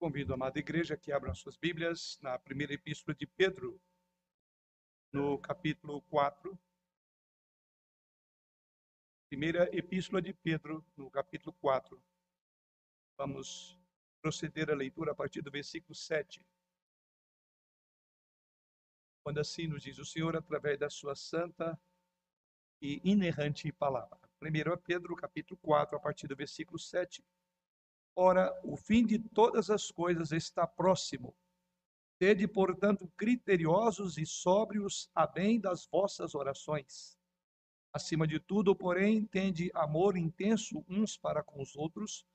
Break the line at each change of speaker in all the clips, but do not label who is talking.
Convido a amada igreja que abram suas Bíblias na primeira epístola de Pedro, no capítulo 4. Primeira epístola de Pedro, no capítulo 4. Vamos proceder à leitura a partir do versículo 7. Quando assim nos diz o Senhor através da sua santa e inerrante palavra. Primeiro a Pedro, capítulo 4, a partir do versículo 7 Ora, o fim de todas as coisas está próximo. Sede, portanto, criteriosos e sóbrios a bem das vossas orações. Acima de tudo, porém, tende amor intenso uns para com os outros,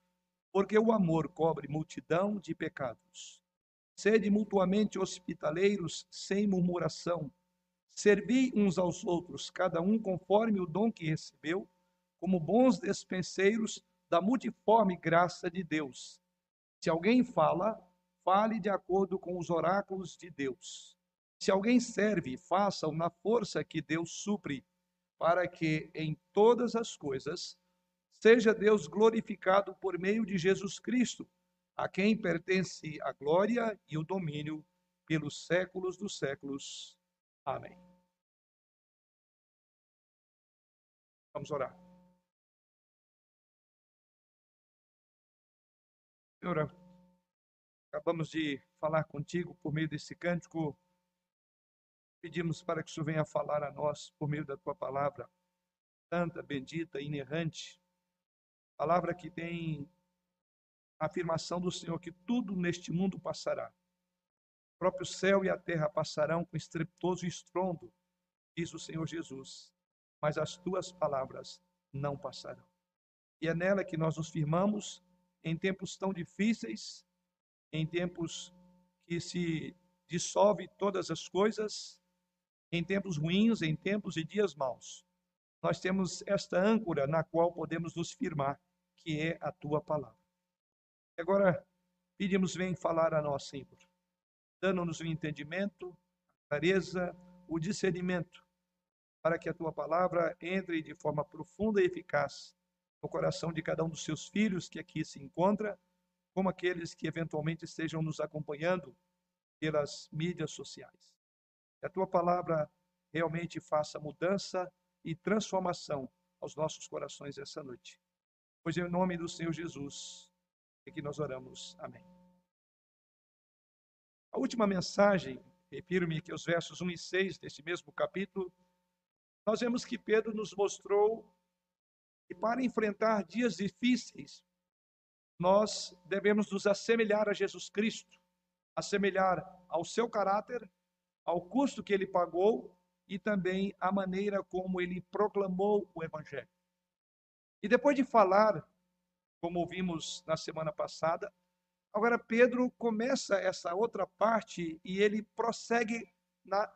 porque o amor cobre multidão de pecados. Sede mutuamente hospitaleiros, sem murmuração. Servi uns aos outros, cada um conforme o dom que recebeu, como bons despenseiros da multiforme graça de Deus. Se alguém fala, fale de acordo com os oráculos de Deus. Se alguém serve, faça-o na força que Deus supre, para que em todas as coisas seja Deus glorificado por meio de Jesus Cristo, a quem pertence a glória e o domínio pelos séculos dos séculos. Amém. Vamos orar. Senhor, acabamos de falar contigo por meio desse cântico. Pedimos para que o Senhor venha falar a nós por meio da tua palavra, santa, bendita, inerrante. Palavra que tem a afirmação do Senhor que tudo neste mundo passará. O próprio céu e a terra passarão com estrepitoso estrondo, diz o Senhor Jesus, mas as tuas palavras não passarão. E é nela que nós nos firmamos em tempos tão difíceis, em tempos que se dissolve todas as coisas, em tempos ruins, em tempos e dias maus. Nós temos esta âncora na qual podemos nos firmar, que é a tua palavra. Agora, pedimos, vem falar a nós, Senhor, dando-nos o entendimento, a clareza, o discernimento, para que a tua palavra entre de forma profunda e eficaz no coração de cada um dos seus filhos que aqui se encontra, como aqueles que eventualmente estejam nos acompanhando pelas mídias sociais. Que a tua palavra realmente faça mudança e transformação aos nossos corações essa noite. Pois em nome do Senhor Jesus é que nós oramos. Amém. A última mensagem, refiro-me que os versos 1 e 6 deste mesmo capítulo, nós vemos que Pedro nos mostrou e para enfrentar dias difíceis, nós devemos nos assemelhar a Jesus Cristo, assemelhar ao seu caráter, ao custo que ele pagou e também à maneira como ele proclamou o evangelho. E depois de falar, como ouvimos na semana passada, agora Pedro começa essa outra parte e ele prossegue na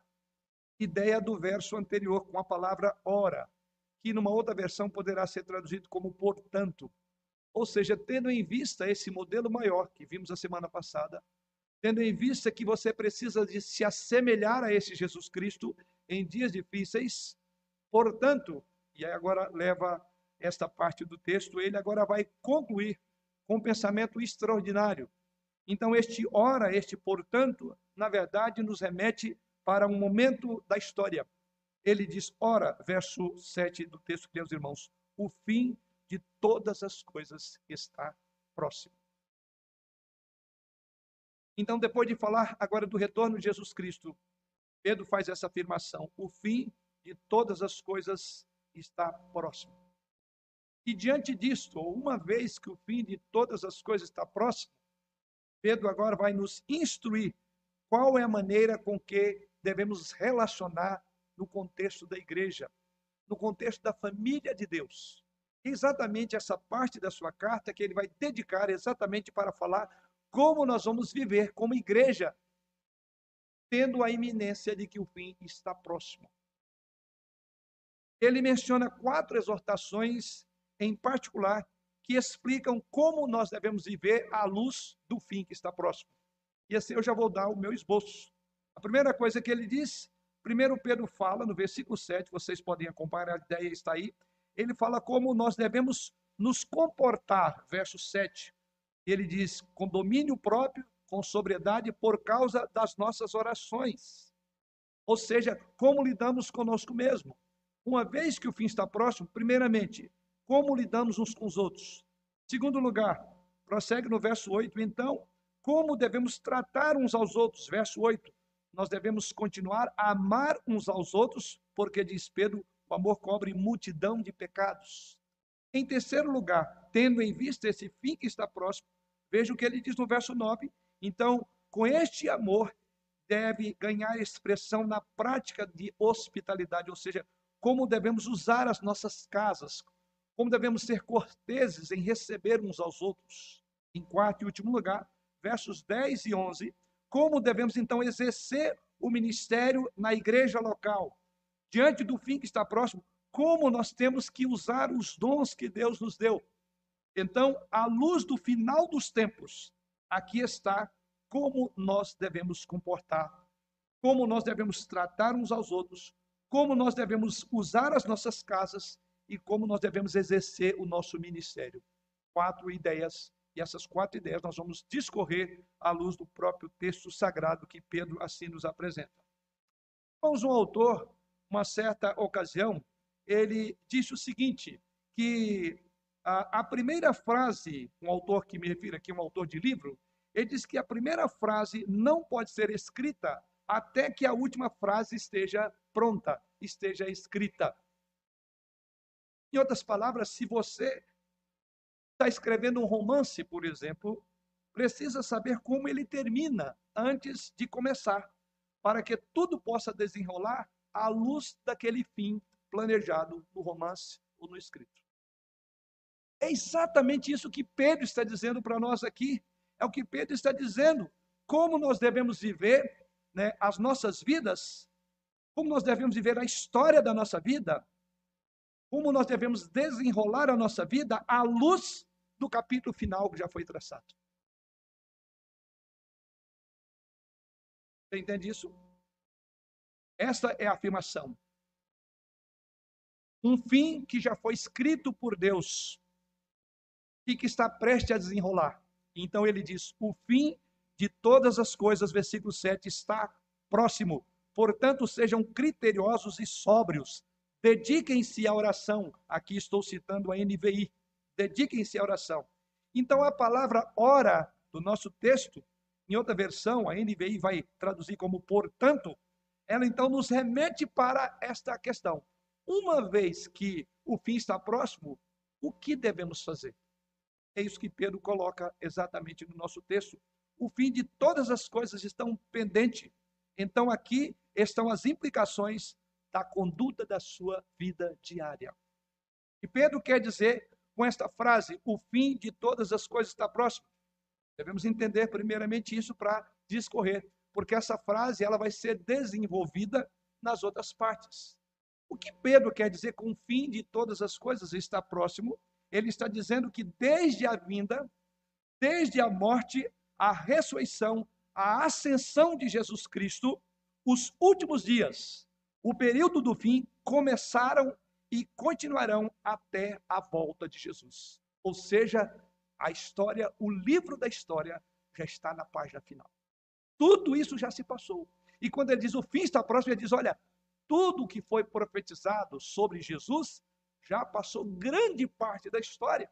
ideia do verso anterior com a palavra ora que numa outra versão poderá ser traduzido como portanto. Ou seja, tendo em vista esse modelo maior que vimos a semana passada, tendo em vista que você precisa de se assemelhar a esse Jesus Cristo em dias difíceis, portanto, e aí agora leva esta parte do texto, ele agora vai concluir com um pensamento extraordinário. Então, este ora, este portanto, na verdade, nos remete para um momento da história, ele diz: ora, verso 7 do texto que meus irmãos, o fim de todas as coisas está próximo. Então, depois de falar agora do retorno de Jesus Cristo, Pedro faz essa afirmação: o fim de todas as coisas está próximo. E diante disto, uma vez que o fim de todas as coisas está próximo, Pedro agora vai nos instruir qual é a maneira com que devemos relacionar no contexto da igreja, no contexto da família de Deus. Exatamente essa parte da sua carta que ele vai dedicar exatamente para falar como nós vamos viver como igreja, tendo a iminência de que o fim está próximo. Ele menciona quatro exortações em particular que explicam como nós devemos viver à luz do fim que está próximo. E assim eu já vou dar o meu esboço. A primeira coisa que ele diz Primeiro Pedro fala, no versículo 7, vocês podem acompanhar, a ideia está aí. Ele fala como nós devemos nos comportar, verso 7. ele diz, com domínio próprio, com sobriedade, por causa das nossas orações. Ou seja, como lidamos conosco mesmo. Uma vez que o fim está próximo, primeiramente, como lidamos uns com os outros. Segundo lugar, prossegue no verso 8, então, como devemos tratar uns aos outros. Verso 8, nós devemos continuar a amar uns aos outros, porque diz Pedro, o amor cobre multidão de pecados. Em terceiro lugar, tendo em vista esse fim que está próximo, veja o que ele diz no verso 9. Então, com este amor, deve ganhar expressão na prática de hospitalidade, ou seja, como devemos usar as nossas casas, como devemos ser corteses em receber uns aos outros. Em quarto e último lugar, versos 10 e 11, como devemos então exercer o ministério na igreja local, diante do fim que está próximo, como nós temos que usar os dons que Deus nos deu. Então, à luz do final dos tempos, aqui está como nós devemos comportar, como nós devemos tratar uns aos outros, como nós devemos usar as nossas casas e como nós devemos exercer o nosso ministério. Quatro ideias, e essas quatro ideias nós vamos discorrer à luz do próprio texto sagrado que Pedro assim nos apresenta. Vamos, um autor, uma certa ocasião, ele disse o seguinte, que a, a primeira frase, um autor que me refiro aqui, um autor de livro, ele diz que a primeira frase não pode ser escrita até que a última frase esteja pronta, esteja escrita. Em outras palavras, se você está escrevendo um romance, por exemplo, precisa saber como ele termina antes de começar, para que tudo possa desenrolar à luz daquele fim planejado no romance ou no escrito. É exatamente isso que Pedro está dizendo para nós aqui. É o que Pedro está dizendo. Como nós devemos viver né, as nossas vidas, como nós devemos viver a história da nossa vida, como nós devemos desenrolar a nossa vida à luz do capítulo final que já foi traçado. Você entende isso? Esta é a afirmação um fim que já foi escrito por Deus e que está prestes a desenrolar. Então ele diz: o fim de todas as coisas, versículo 7, está próximo. Portanto, sejam criteriosos e sóbrios. Dediquem-se à oração. Aqui estou citando a NVI. Dediquem-se à oração. Então, a palavra ora do nosso texto, em outra versão, a NVI vai traduzir como portanto, ela então nos remete para esta questão. Uma vez que o fim está próximo, o que devemos fazer? É isso que Pedro coloca exatamente no nosso texto. O fim de todas as coisas estão pendente. Então aqui estão as implicações da conduta da sua vida diária. E Pedro quer dizer com esta frase: o fim de todas as coisas está próximo. Devemos entender primeiramente isso para discorrer, porque essa frase ela vai ser desenvolvida nas outras partes. O que Pedro quer dizer com o fim de todas as coisas está próximo? Ele está dizendo que desde a vinda, desde a morte, a ressurreição, a ascensão de Jesus Cristo, os últimos dias, o período do fim, começaram e continuarão até a volta de Jesus. Ou seja, a história, o livro da história já está na página final. Tudo isso já se passou. E quando ele diz o fim está próximo, ele diz: olha, tudo que foi profetizado sobre Jesus já passou grande parte da história.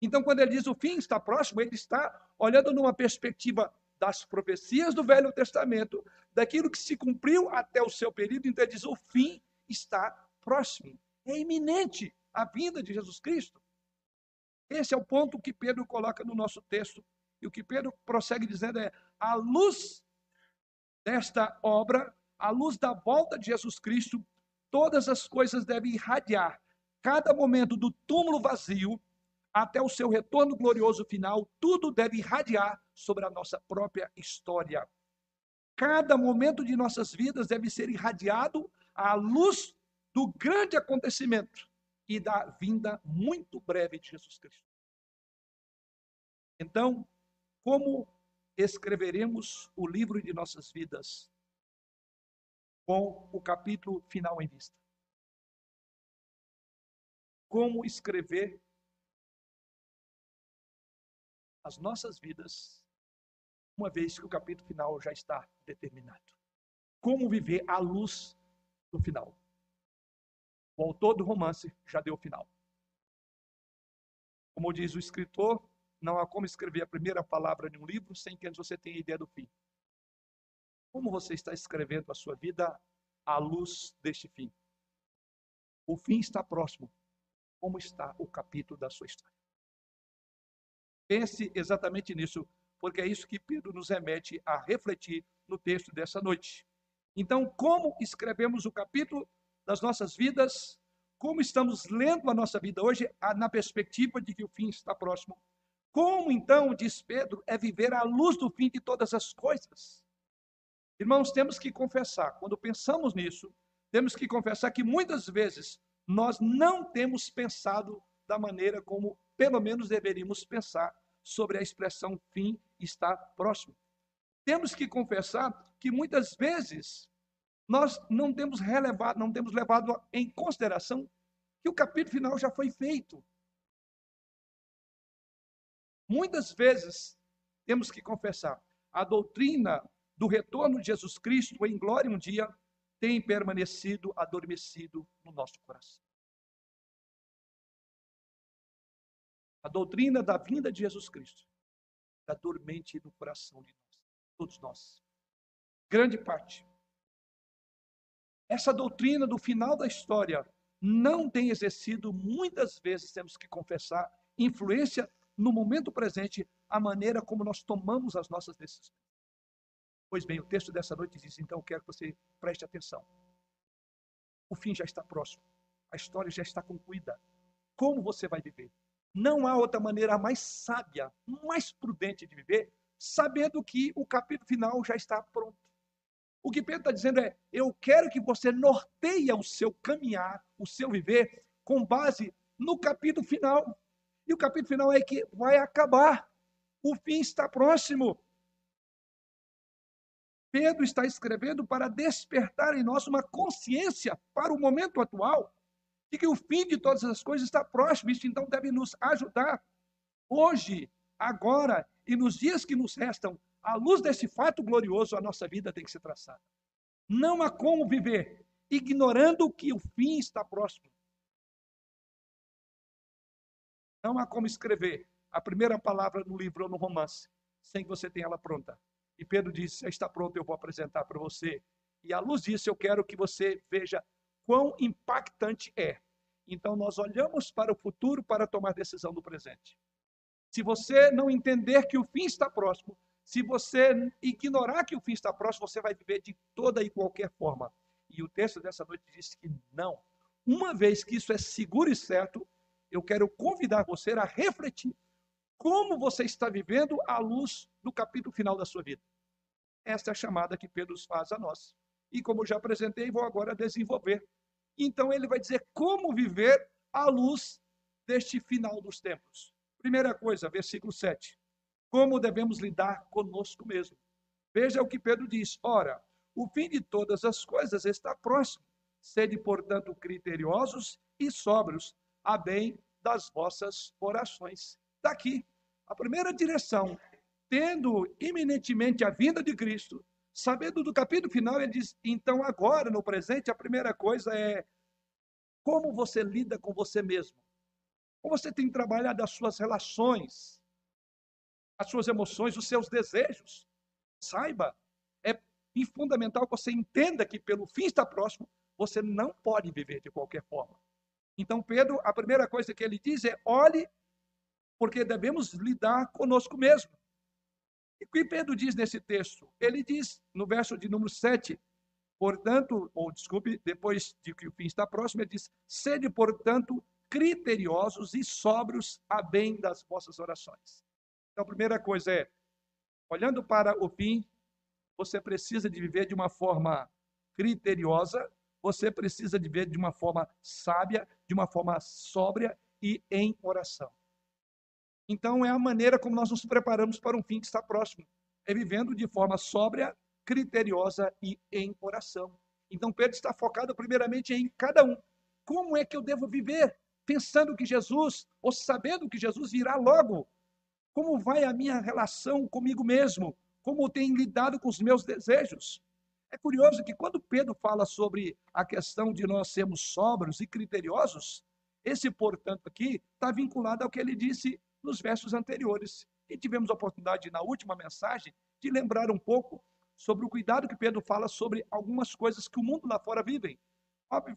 Então, quando ele diz o fim está próximo, ele está olhando numa perspectiva das profecias do Velho Testamento, daquilo que se cumpriu até o seu período. Então, ele diz: o fim está próximo. É iminente a vinda de Jesus Cristo. Esse é o ponto que Pedro coloca no nosso texto. E o que Pedro prossegue dizendo é: a luz desta obra à luz da volta de Jesus Cristo, todas as coisas devem irradiar. Cada momento do túmulo vazio até o seu retorno glorioso final, tudo deve irradiar sobre a nossa própria história. Cada momento de nossas vidas deve ser irradiado à luz do grande acontecimento e da vinda muito breve de Jesus Cristo. Então, como escreveremos o livro de nossas vidas? com o capítulo final em vista. Como escrever as nossas vidas, uma vez que o capítulo final já está determinado. Como viver à luz do final. O autor do romance já deu o final. Como diz o escritor, não há como escrever a primeira palavra de um livro sem que antes você tenha ideia do fim. Como você está escrevendo a sua vida à luz deste fim? O fim está próximo. Como está o capítulo da sua história? Pense exatamente nisso, porque é isso que Pedro nos remete a refletir no texto dessa noite. Então, como escrevemos o capítulo das nossas vidas? Como estamos lendo a nossa vida hoje na perspectiva de que o fim está próximo? Como então, diz Pedro, é viver à luz do fim de todas as coisas? Irmãos, temos que confessar, quando pensamos nisso, temos que confessar que muitas vezes nós não temos pensado da maneira como pelo menos deveríamos pensar sobre a expressão fim está próximo. Temos que confessar que muitas vezes nós não temos relevado, não temos levado em consideração que o capítulo final já foi feito. Muitas vezes temos que confessar, a doutrina do retorno de Jesus Cristo em glória um dia tem permanecido adormecido no nosso coração. A doutrina da vinda de Jesus Cristo está dormente no coração de nós, todos nós. Grande parte. Essa doutrina do final da história não tem exercido, muitas vezes temos que confessar, influência no momento presente, a maneira como nós tomamos as nossas decisões. Pois bem, o texto dessa noite diz, então, quero que você preste atenção. O fim já está próximo. A história já está concluída. Como você vai viver? Não há outra maneira mais sábia, mais prudente de viver, sabendo que o capítulo final já está pronto. O que Pedro está dizendo é: eu quero que você norteie o seu caminhar, o seu viver, com base no capítulo final. E o capítulo final é que vai acabar. O fim está próximo. Pedro está escrevendo para despertar em nós uma consciência para o momento atual de que o fim de todas as coisas está próximo. Isso então deve nos ajudar hoje, agora e nos dias que nos restam. À luz desse fato glorioso, a nossa vida tem que ser traçada. Não há como viver ignorando que o fim está próximo. Não há como escrever a primeira palavra no livro ou no romance sem que você tenha ela pronta. E Pedro disse: está pronto, eu vou apresentar para você. E à luz disso, eu quero que você veja quão impactante é. Então, nós olhamos para o futuro para tomar decisão do presente. Se você não entender que o fim está próximo, se você ignorar que o fim está próximo, você vai viver de toda e qualquer forma. E o texto dessa noite diz que não. Uma vez que isso é seguro e certo, eu quero convidar você a refletir como você está vivendo à luz do capítulo final da sua vida. Esta é a chamada que Pedro faz a nós. E como já apresentei, vou agora desenvolver então ele vai dizer como viver à luz deste final dos tempos. Primeira coisa, versículo 7. Como devemos lidar conosco mesmo? Veja o que Pedro diz: Ora, o fim de todas as coisas está próximo. Sede, portanto, criteriosos e sóbrios, a bem das vossas orações. Daqui, a primeira direção, tendo iminentemente a vinda de Cristo, Sabendo do capítulo final, ele diz: então, agora, no presente, a primeira coisa é como você lida com você mesmo. Como você tem trabalhado as suas relações, as suas emoções, os seus desejos. Saiba, é fundamental que você entenda que, pelo fim está próximo, você não pode viver de qualquer forma. Então, Pedro, a primeira coisa que ele diz é: olhe, porque devemos lidar conosco mesmo. E o que Pedro diz nesse texto? Ele diz no verso de número 7, portanto, ou desculpe, depois de que o fim está próximo, ele diz: sede, portanto, criteriosos e sóbrios a bem das vossas orações. Então, a primeira coisa é, olhando para o fim, você precisa de viver de uma forma criteriosa, você precisa de viver de uma forma sábia, de uma forma sóbria e em oração. Então, é a maneira como nós nos preparamos para um fim que está próximo. É vivendo de forma sóbria, criteriosa e em oração. Então, Pedro está focado primeiramente em cada um. Como é que eu devo viver? Pensando que Jesus, ou sabendo que Jesus virá logo. Como vai a minha relação comigo mesmo? Como tenho lidado com os meus desejos? É curioso que quando Pedro fala sobre a questão de nós sermos sóbrios e criteriosos, esse, portanto, aqui está vinculado ao que ele disse nos versos anteriores. E tivemos a oportunidade, na última mensagem, de lembrar um pouco sobre o cuidado que Pedro fala sobre algumas coisas que o mundo lá fora vivem.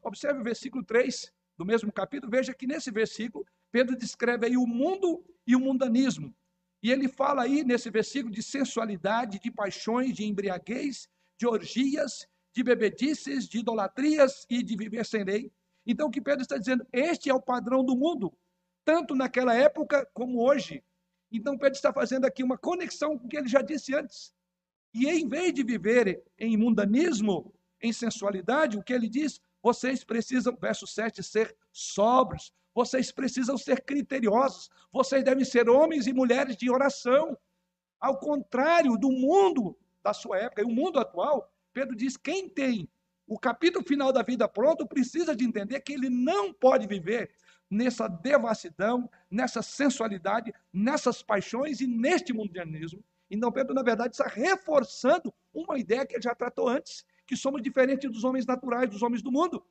Observe o versículo 3 do mesmo capítulo, veja que nesse versículo, Pedro descreve aí o mundo e o mundanismo. E ele fala aí nesse versículo de sensualidade, de paixões, de embriaguez, de orgias, de bebedices, de idolatrias e de viver sem lei. Então o que Pedro está dizendo, este é o padrão do mundo, tanto naquela época como hoje. Então Pedro está fazendo aqui uma conexão com o que ele já disse antes. E em vez de viver em mundanismo, em sensualidade, o que ele diz, vocês precisam, verso 7, ser sóbrios, vocês precisam ser criteriosos, vocês devem ser homens e mulheres de oração. Ao contrário do mundo da sua época e o mundo atual, Pedro diz: quem tem o capítulo final da vida pronto precisa de entender que ele não pode viver nessa devassidão, nessa sensualidade, nessas paixões e neste mundanismo. Então, Pedro, na verdade, está reforçando uma ideia que ele já tratou antes, que somos diferentes dos homens naturais, dos homens do mundo.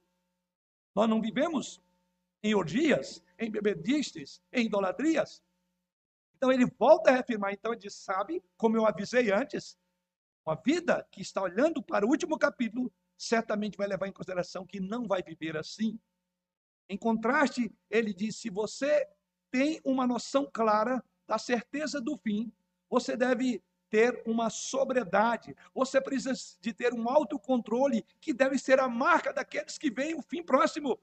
Nós não vivemos em orgias, em bebedistes, em idolatrias. Então ele volta a reafirmar, então ele diz, sabe, como eu avisei antes, uma vida que está olhando para o último capítulo, certamente vai levar em consideração que não vai viver assim. Em contraste, ele diz, se você tem uma noção clara da certeza do fim, você deve ter uma sobriedade, você precisa de ter um autocontrole que deve ser a marca daqueles que veem o fim próximo.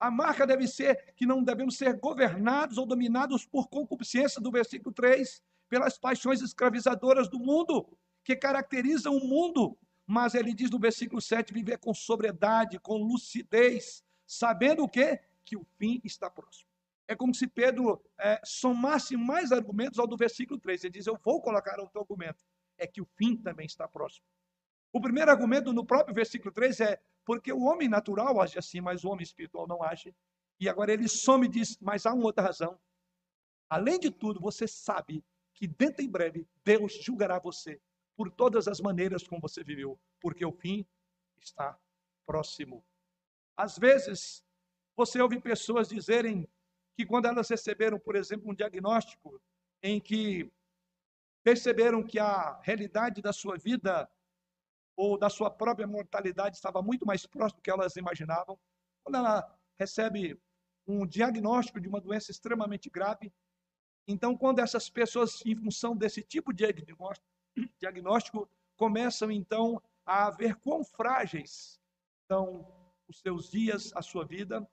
A marca deve ser que não devemos ser governados ou dominados por concupiscência, do versículo 3, pelas paixões escravizadoras do mundo, que caracterizam o mundo. Mas ele diz no versículo 7: viver com sobriedade, com lucidez, sabendo o quê? Que o fim está próximo. É como se Pedro é, somasse mais argumentos ao do versículo 3. Ele diz: Eu vou colocar outro argumento. É que o fim também está próximo. O primeiro argumento no próprio versículo 3 é: porque o homem natural age assim, mas o homem espiritual não age. E agora ele some e diz: Mas há uma outra razão. Além de tudo, você sabe que dentro em breve Deus julgará você por todas as maneiras como você viveu, porque o fim está próximo. Às vezes, você ouve pessoas dizerem que quando elas receberam, por exemplo, um diagnóstico em que perceberam que a realidade da sua vida ou da sua própria mortalidade estava muito mais próximo do que elas imaginavam. Quando ela recebe um diagnóstico de uma doença extremamente grave, então, quando essas pessoas, em função desse tipo de diagnóstico, começam então a ver quão frágeis são os seus dias, a sua vida,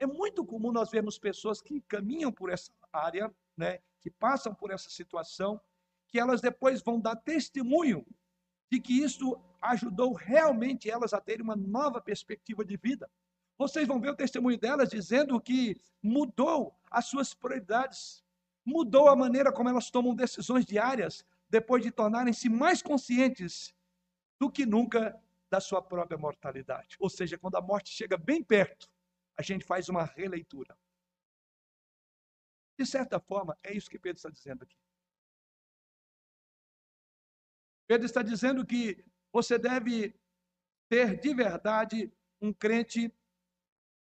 é muito comum nós vermos pessoas que caminham por essa área, né, que passam por essa situação, que elas depois vão dar testemunho de que isso ajudou realmente elas a terem uma nova perspectiva de vida. Vocês vão ver o testemunho delas dizendo que mudou as suas prioridades, mudou a maneira como elas tomam decisões diárias, depois de tornarem-se mais conscientes do que nunca da sua própria mortalidade. Ou seja, quando a morte chega bem perto, a gente faz uma releitura. De certa forma, é isso que Pedro está dizendo aqui. Pedro está dizendo que você deve ter de verdade um crente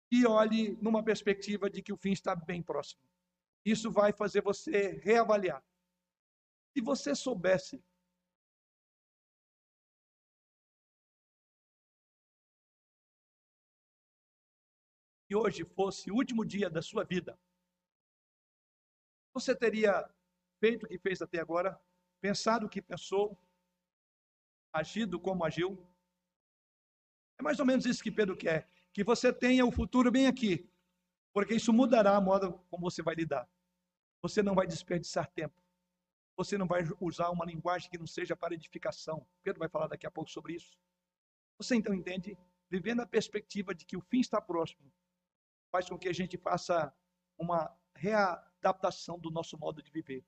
que olhe numa perspectiva de que o fim está bem próximo. Isso vai fazer você reavaliar. Se você soubesse que hoje fosse o último dia da sua vida, você teria feito o que fez até agora, pensado o que pensou, agido como agiu. É mais ou menos isso que Pedro quer, que você tenha o futuro bem aqui, porque isso mudará a moda como você vai lidar. Você não vai desperdiçar tempo. Você não vai usar uma linguagem que não seja para edificação. Pedro vai falar daqui a pouco sobre isso. Você então entende? Vivendo a perspectiva de que o fim está próximo, faz com que a gente faça uma readaptação do nosso modo de viver.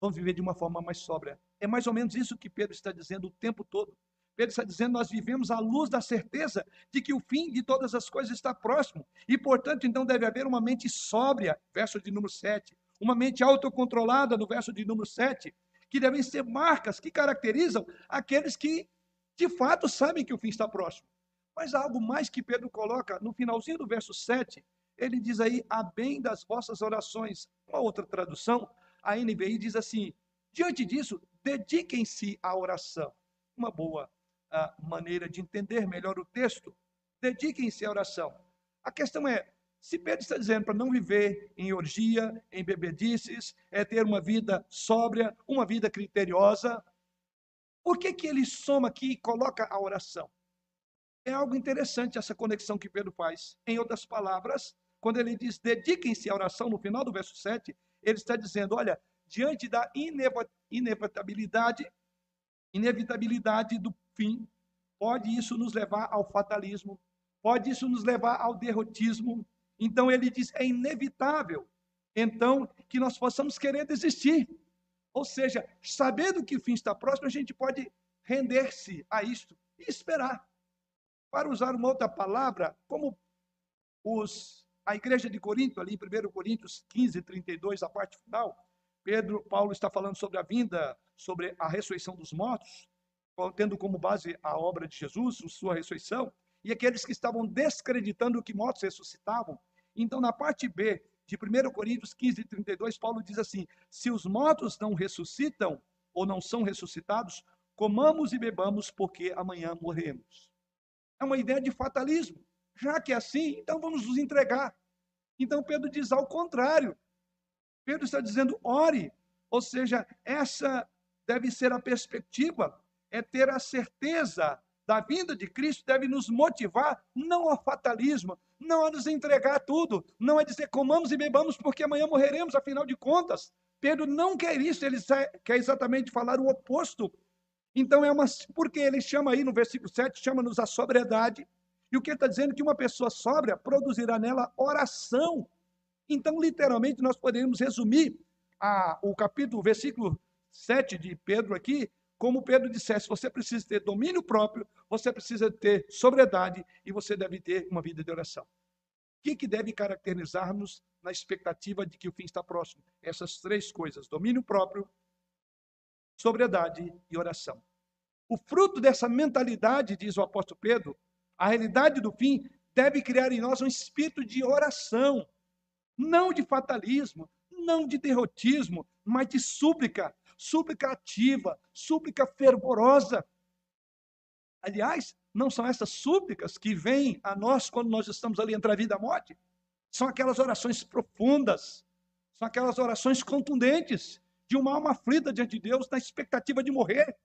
Vamos viver de uma forma mais sóbria. É mais ou menos isso que Pedro está dizendo o tempo todo. Pedro está dizendo: nós vivemos à luz da certeza de que o fim de todas as coisas está próximo. E, portanto, então deve haver uma mente sóbria, verso de número 7. uma mente autocontrolada, no verso de número 7, que devem ser marcas que caracterizam aqueles que de fato sabem que o fim está próximo. Mas há algo mais que Pedro coloca no finalzinho do verso 7, ele diz aí, a bem das vossas orações. Uma outra tradução, a NVI diz assim: diante disso, dediquem-se à oração. Uma boa uh, maneira de entender melhor o texto. Dediquem-se à oração. A questão é: se Pedro está dizendo para não viver em orgia, em bebedices, é ter uma vida sóbria, uma vida criteriosa, por que, que ele soma aqui e coloca a oração? É algo interessante essa conexão que Pedro faz. Em outras palavras, quando ele diz dediquem-se à oração no final do verso 7, ele está dizendo: olha, diante da inevitabilidade, inevitabilidade do fim, pode isso nos levar ao fatalismo, pode isso nos levar ao derrotismo. Então ele diz: é inevitável, então, que nós possamos querer desistir. Ou seja, sabendo que o fim está próximo, a gente pode render-se a isto e esperar. Para usar uma outra palavra, como os, a igreja de Corinto, ali em 1 Coríntios 15, 32, a parte final, Pedro, Paulo está falando sobre a vinda, sobre a ressurreição dos mortos, tendo como base a obra de Jesus, sua ressurreição, e aqueles que estavam descreditando que mortos ressuscitavam. Então, na parte B de 1 Coríntios 15, 32, Paulo diz assim: Se os mortos não ressuscitam ou não são ressuscitados, comamos e bebamos, porque amanhã morremos. É uma ideia de fatalismo. Já que é assim, então vamos nos entregar. Então Pedro diz ao contrário. Pedro está dizendo, ore. Ou seja, essa deve ser a perspectiva, é ter a certeza da vinda de Cristo, deve nos motivar não ao fatalismo, não a nos entregar tudo, não a dizer comamos e bebamos porque amanhã morreremos, afinal de contas. Pedro não quer isso, ele quer exatamente falar o oposto. Então é uma. Porque ele chama aí no versículo 7, chama-nos a sobriedade. E o que ele está dizendo? Que uma pessoa sóbria produzirá nela oração. Então, literalmente, nós poderíamos resumir a, o capítulo, o versículo 7 de Pedro aqui, como Pedro dissesse, você precisa ter domínio próprio, você precisa ter sobriedade e você deve ter uma vida de oração. O que, que deve caracterizar-nos na expectativa de que o fim está próximo? Essas três coisas: domínio próprio, sobriedade e oração. O fruto dessa mentalidade, diz o apóstolo Pedro, a realidade do fim deve criar em nós um espírito de oração, não de fatalismo, não de derrotismo, mas de súplica, súplica ativa, súplica fervorosa. Aliás, não são essas súplicas que vêm a nós quando nós estamos ali entre a vida e a morte? São aquelas orações profundas, são aquelas orações contundentes de uma alma aflita diante de Deus na expectativa de morrer.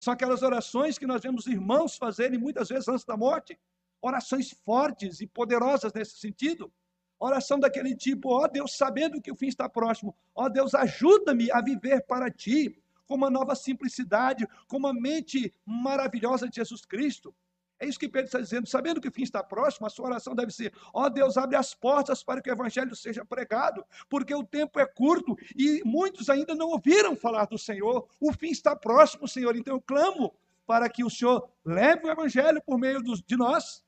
São aquelas orações que nós vemos irmãos fazerem muitas vezes antes da morte, orações fortes e poderosas nesse sentido. Oração daquele tipo, ó oh Deus, sabendo que o fim está próximo, ó oh Deus, ajuda-me a viver para ti, com uma nova simplicidade, com uma mente maravilhosa de Jesus Cristo. É isso que Pedro está dizendo, sabendo que o fim está próximo, a sua oração deve ser: ó oh Deus, abre as portas para que o evangelho seja pregado, porque o tempo é curto e muitos ainda não ouviram falar do Senhor. O fim está próximo, Senhor. Então eu clamo para que o Senhor leve o evangelho por meio dos, de nós.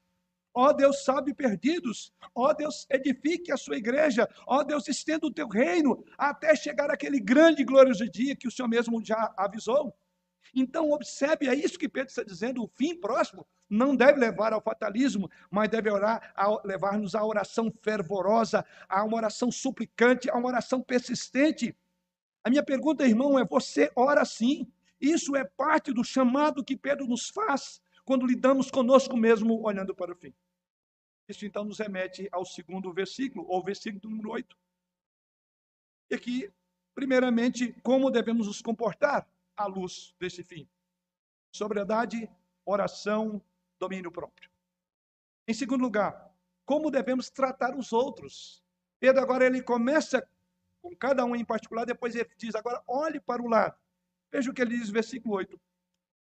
Ó Deus, salve perdidos. Ó Deus, edifique a sua igreja. Ó Deus, estenda o teu reino até chegar aquele grande e glorioso dia que o Senhor mesmo já avisou. Então, observe, é isso que Pedro está dizendo: o fim próximo não deve levar ao fatalismo, mas deve levar-nos à oração fervorosa, a uma oração suplicante, a uma oração persistente. A minha pergunta, irmão, é: você ora sim? Isso é parte do chamado que Pedro nos faz quando lidamos conosco mesmo olhando para o fim. Isso então nos remete ao segundo versículo, ou versículo número 8. E aqui, primeiramente, como devemos nos comportar à luz desse fim? Sobriedade, oração, domínio próprio. Em segundo lugar, como devemos tratar os outros? Pedro agora ele começa com cada um em particular, depois ele diz agora olhe para o lado. Veja o que ele diz versículo 8.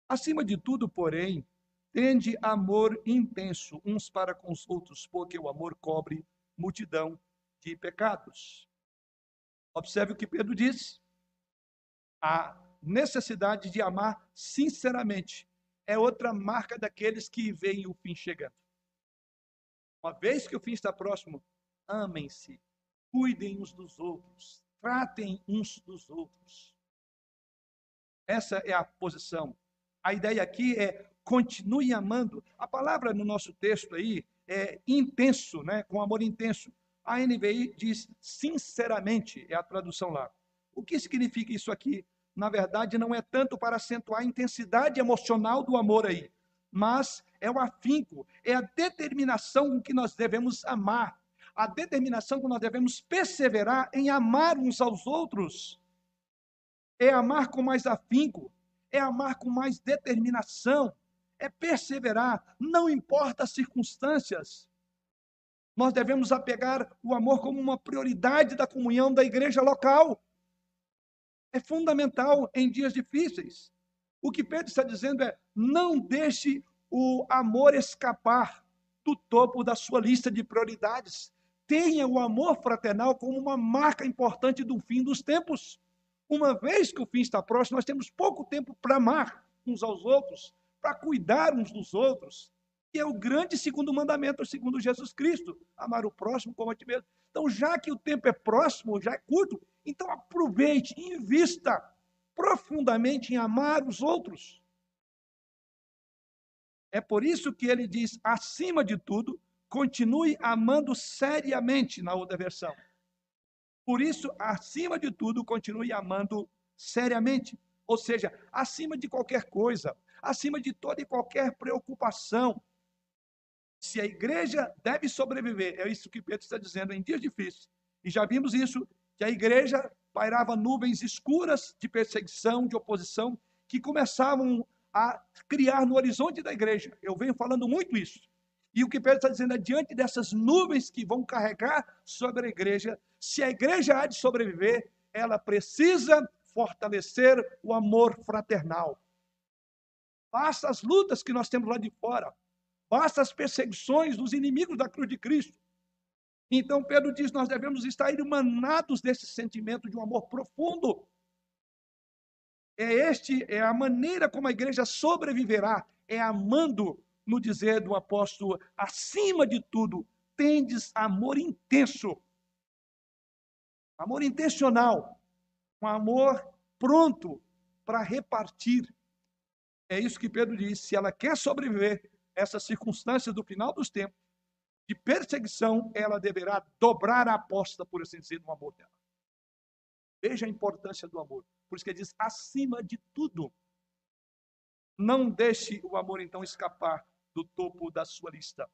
Acima de tudo, porém, Tende amor intenso uns para com os outros, porque o amor cobre multidão de pecados. Observe o que Pedro diz. A necessidade de amar sinceramente é outra marca daqueles que veem o fim chegando. Uma vez que o fim está próximo, amem-se, cuidem uns dos outros, tratem uns dos outros. Essa é a posição. A ideia aqui é continue amando. A palavra no nosso texto aí é intenso, né? com amor intenso. A NVI diz sinceramente, é a tradução lá. O que significa isso aqui? Na verdade, não é tanto para acentuar a intensidade emocional do amor aí, mas é o afinco, é a determinação com que nós devemos amar, a determinação que nós devemos perseverar em amar uns aos outros. É amar com mais afinco, é amar com mais determinação, é perseverar, não importa as circunstâncias. Nós devemos apegar o amor como uma prioridade da comunhão da igreja local. É fundamental em dias difíceis. O que Pedro está dizendo é: não deixe o amor escapar do topo da sua lista de prioridades. Tenha o amor fraternal como uma marca importante do fim dos tempos. Uma vez que o fim está próximo, nós temos pouco tempo para amar uns aos outros, para cuidar uns dos outros. E é o grande segundo mandamento, segundo Jesus Cristo: amar o próximo como a ti mesmo. Então, já que o tempo é próximo, já é curto, então aproveite, invista profundamente em amar os outros. É por isso que ele diz, acima de tudo, continue amando seriamente, na outra versão. Por isso, acima de tudo, continue amando seriamente. Ou seja, acima de qualquer coisa, acima de toda e qualquer preocupação. Se a igreja deve sobreviver, é isso que Pedro está dizendo em dias difíceis. E já vimos isso, que a igreja pairava nuvens escuras de perseguição, de oposição, que começavam a criar no horizonte da igreja. Eu venho falando muito isso. E o que Pedro está dizendo é: diante dessas nuvens que vão carregar sobre a igreja, se a igreja há de sobreviver, ela precisa fortalecer o amor fraternal. Basta as lutas que nós temos lá de fora, basta as perseguições dos inimigos da cruz de Cristo. Então Pedro diz: nós devemos estar emanados desse sentimento de um amor profundo é este é a maneira como a igreja sobreviverá, é amando, no dizer do apóstolo, acima de tudo, tendes amor intenso. Amor intencional, um amor pronto para repartir. É isso que Pedro diz, se ela quer sobreviver essas circunstâncias do final dos tempos de perseguição, ela deverá dobrar a aposta, por assim dizer, no amor dela. Veja a importância do amor. Por isso que ele diz, acima de tudo. Não deixe o amor, então, escapar do topo da sua lista.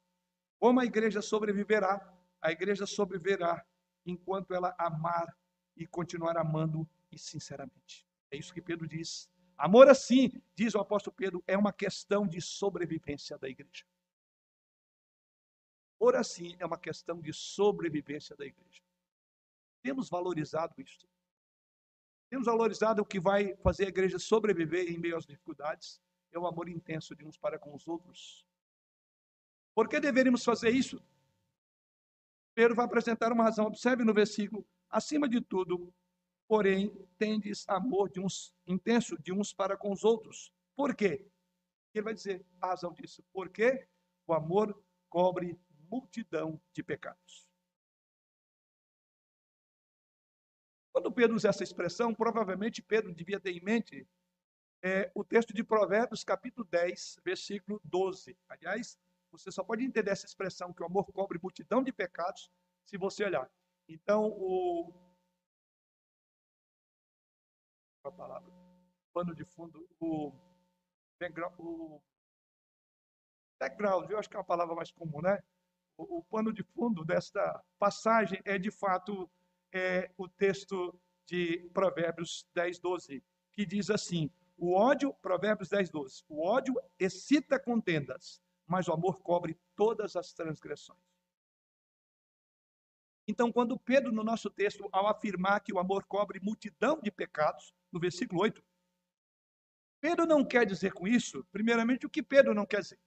Como a igreja sobreviverá? A igreja sobreviverá enquanto ela amar e continuar amando e sinceramente. É isso que Pedro diz. Amor assim, diz o apóstolo Pedro, é uma questão de sobrevivência da igreja. Amor assim é uma questão de sobrevivência da igreja. Temos valorizado isso. Temos valorizado o que vai fazer a igreja sobreviver em meio às dificuldades, é o amor intenso de uns para com os outros. Por que deveríamos fazer isso? Pedro vai apresentar uma razão. Observe no versículo: acima de tudo, porém, tendes amor de uns intenso de uns para com os outros. Por quê? Ele vai dizer a razão disso. Porque o amor cobre multidão de pecados. Quando Pedro usa essa expressão, provavelmente Pedro devia ter em mente é, o texto de Provérbios, capítulo 10, versículo 12. Aliás, você só pode entender essa expressão que o amor cobre multidão de pecados se você olhar. Então, o. A palavra. Pano de fundo. O. O background, eu acho que é uma palavra mais comum, né? O, o pano de fundo desta passagem é, de fato, é o texto de Provérbios 10, 12, que diz assim: o ódio, Provérbios 10, 12, o ódio excita contendas, mas o amor cobre todas as transgressões. Então, quando Pedro, no nosso texto, ao afirmar que o amor cobre multidão de pecados, no versículo 8, Pedro não quer dizer com isso, primeiramente, o que Pedro não quer dizer.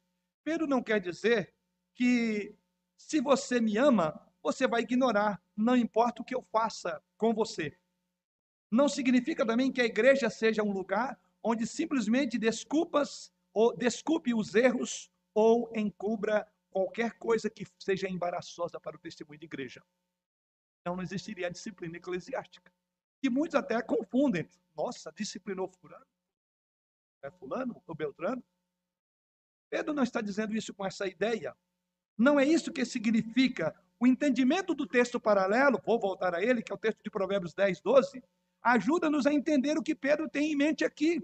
Pedro não quer dizer que se você me ama, você vai ignorar, não importa o que eu faça com você. Não significa também que a igreja seja um lugar onde simplesmente desculpas ou desculpe os erros ou encubra qualquer coisa que seja embaraçosa para o testemunho de igreja. Então não existiria a disciplina eclesiástica. Que muitos até confundem. Nossa, disciplinou fulano? É fulano ou Beltrano? Pedro não está dizendo isso com essa ideia. Não é isso que significa o entendimento do texto paralelo, vou voltar a ele, que é o texto de Provérbios 10, 12, ajuda-nos a entender o que Pedro tem em mente aqui.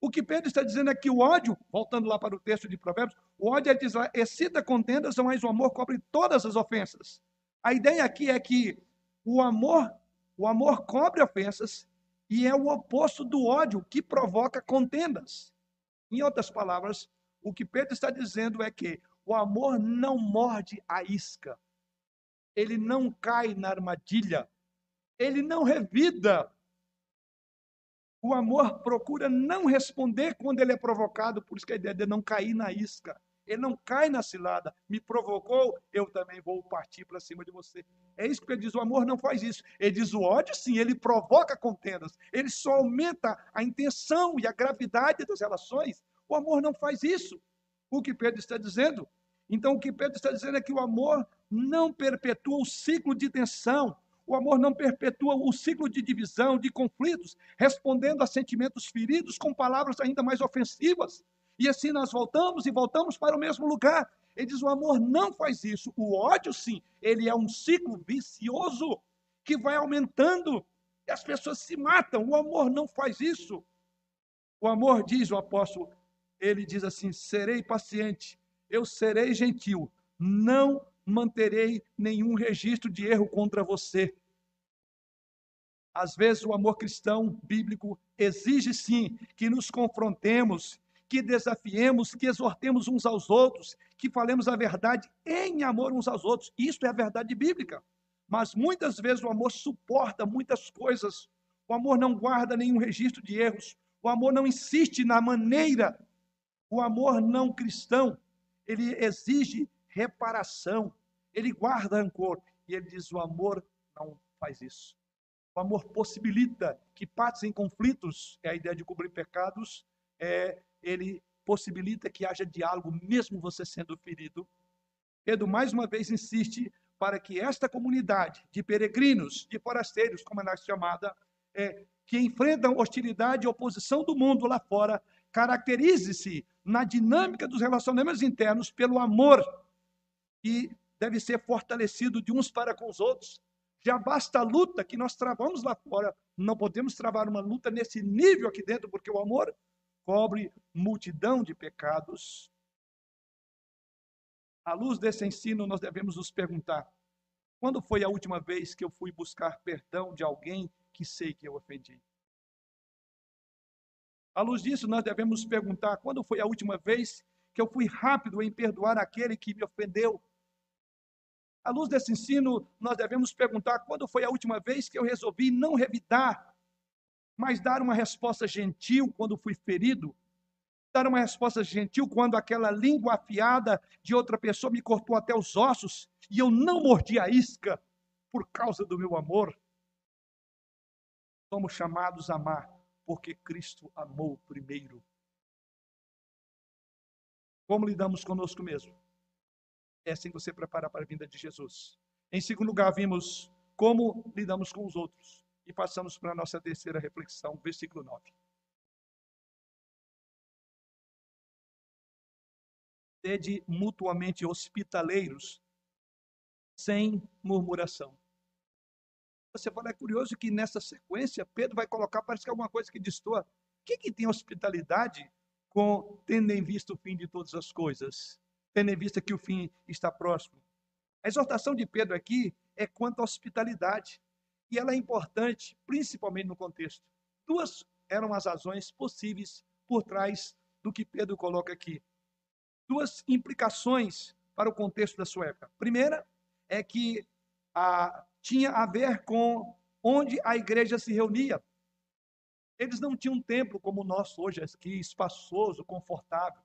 O que Pedro está dizendo é que o ódio, voltando lá para o texto de Provérbios, o ódio é excita contendas, mas o amor cobre todas as ofensas. A ideia aqui é que o amor, o amor cobre ofensas e é o oposto do ódio que provoca contendas. Em outras palavras, o que Pedro está dizendo é que o amor não morde a isca, ele não cai na armadilha, ele não revida. O amor procura não responder quando ele é provocado, por isso que a ideia de não cair na isca. Ele não cai na cilada. Me provocou, eu também vou partir para cima de você. É isso que ele diz: o amor não faz isso. Ele diz: o ódio, sim, ele provoca contendas. Ele só aumenta a intenção e a gravidade das relações. O amor não faz isso. O que Pedro está dizendo? Então, o que Pedro está dizendo é que o amor não perpetua o ciclo de tensão. O amor não perpetua o ciclo de divisão, de conflitos, respondendo a sentimentos feridos com palavras ainda mais ofensivas. E assim nós voltamos e voltamos para o mesmo lugar. Ele diz: o amor não faz isso. O ódio, sim, ele é um ciclo vicioso que vai aumentando e as pessoas se matam. O amor não faz isso. O amor, diz o apóstolo, ele diz assim: serei paciente, eu serei gentil, não manterei nenhum registro de erro contra você. Às vezes, o amor cristão bíblico exige sim que nos confrontemos, que desafiemos, que exortemos uns aos outros, que falemos a verdade em amor uns aos outros. Isso é a verdade bíblica. Mas muitas vezes o amor suporta muitas coisas. O amor não guarda nenhum registro de erros. O amor não insiste na maneira. O amor não cristão, ele exige reparação. Ele guarda rancor. E ele diz: o amor não faz isso. O amor possibilita que partes em conflitos, é a ideia de cobrir pecados, é ele possibilita que haja diálogo, mesmo você sendo ferido. Pedro, mais uma vez, insiste para que esta comunidade de peregrinos, de forasteiros, como é chamada, é, que enfrentam hostilidade e oposição do mundo lá fora, caracterize-se na dinâmica dos relacionamentos internos pelo amor que deve ser fortalecido de uns para com os outros. Já basta a luta que nós travamos lá fora, não podemos travar uma luta nesse nível aqui dentro, porque o amor cobre multidão de pecados. À luz desse ensino, nós devemos nos perguntar: quando foi a última vez que eu fui buscar perdão de alguém que sei que eu ofendi? À luz disso, nós devemos perguntar: quando foi a última vez que eu fui rápido em perdoar aquele que me ofendeu? À luz desse ensino, nós devemos perguntar: quando foi a última vez que eu resolvi não revidar mas dar uma resposta gentil quando fui ferido, dar uma resposta gentil quando aquela língua afiada de outra pessoa me cortou até os ossos e eu não mordi a isca por causa do meu amor. Somos chamados a amar porque Cristo amou primeiro. Como lidamos conosco mesmo? É assim que você prepara para a vinda de Jesus. Em segundo lugar, vimos como lidamos com os outros. E passamos para a nossa terceira reflexão, versículo 9. Sede mutuamente hospitaleiros, sem murmuração. Você fala, é curioso que nessa sequência, Pedro vai colocar, parece que é alguma coisa que destoa. O que, que tem hospitalidade com tendo em vista o fim de todas as coisas? Tendo em vista que o fim está próximo. A exortação de Pedro aqui é quanto à hospitalidade. E ela é importante, principalmente no contexto. Duas eram as razões possíveis por trás do que Pedro coloca aqui. Duas implicações para o contexto da sua época. Primeira é que a, tinha a ver com onde a igreja se reunia. Eles não tinham um templo como o nosso hoje, aqui, espaçoso, confortável.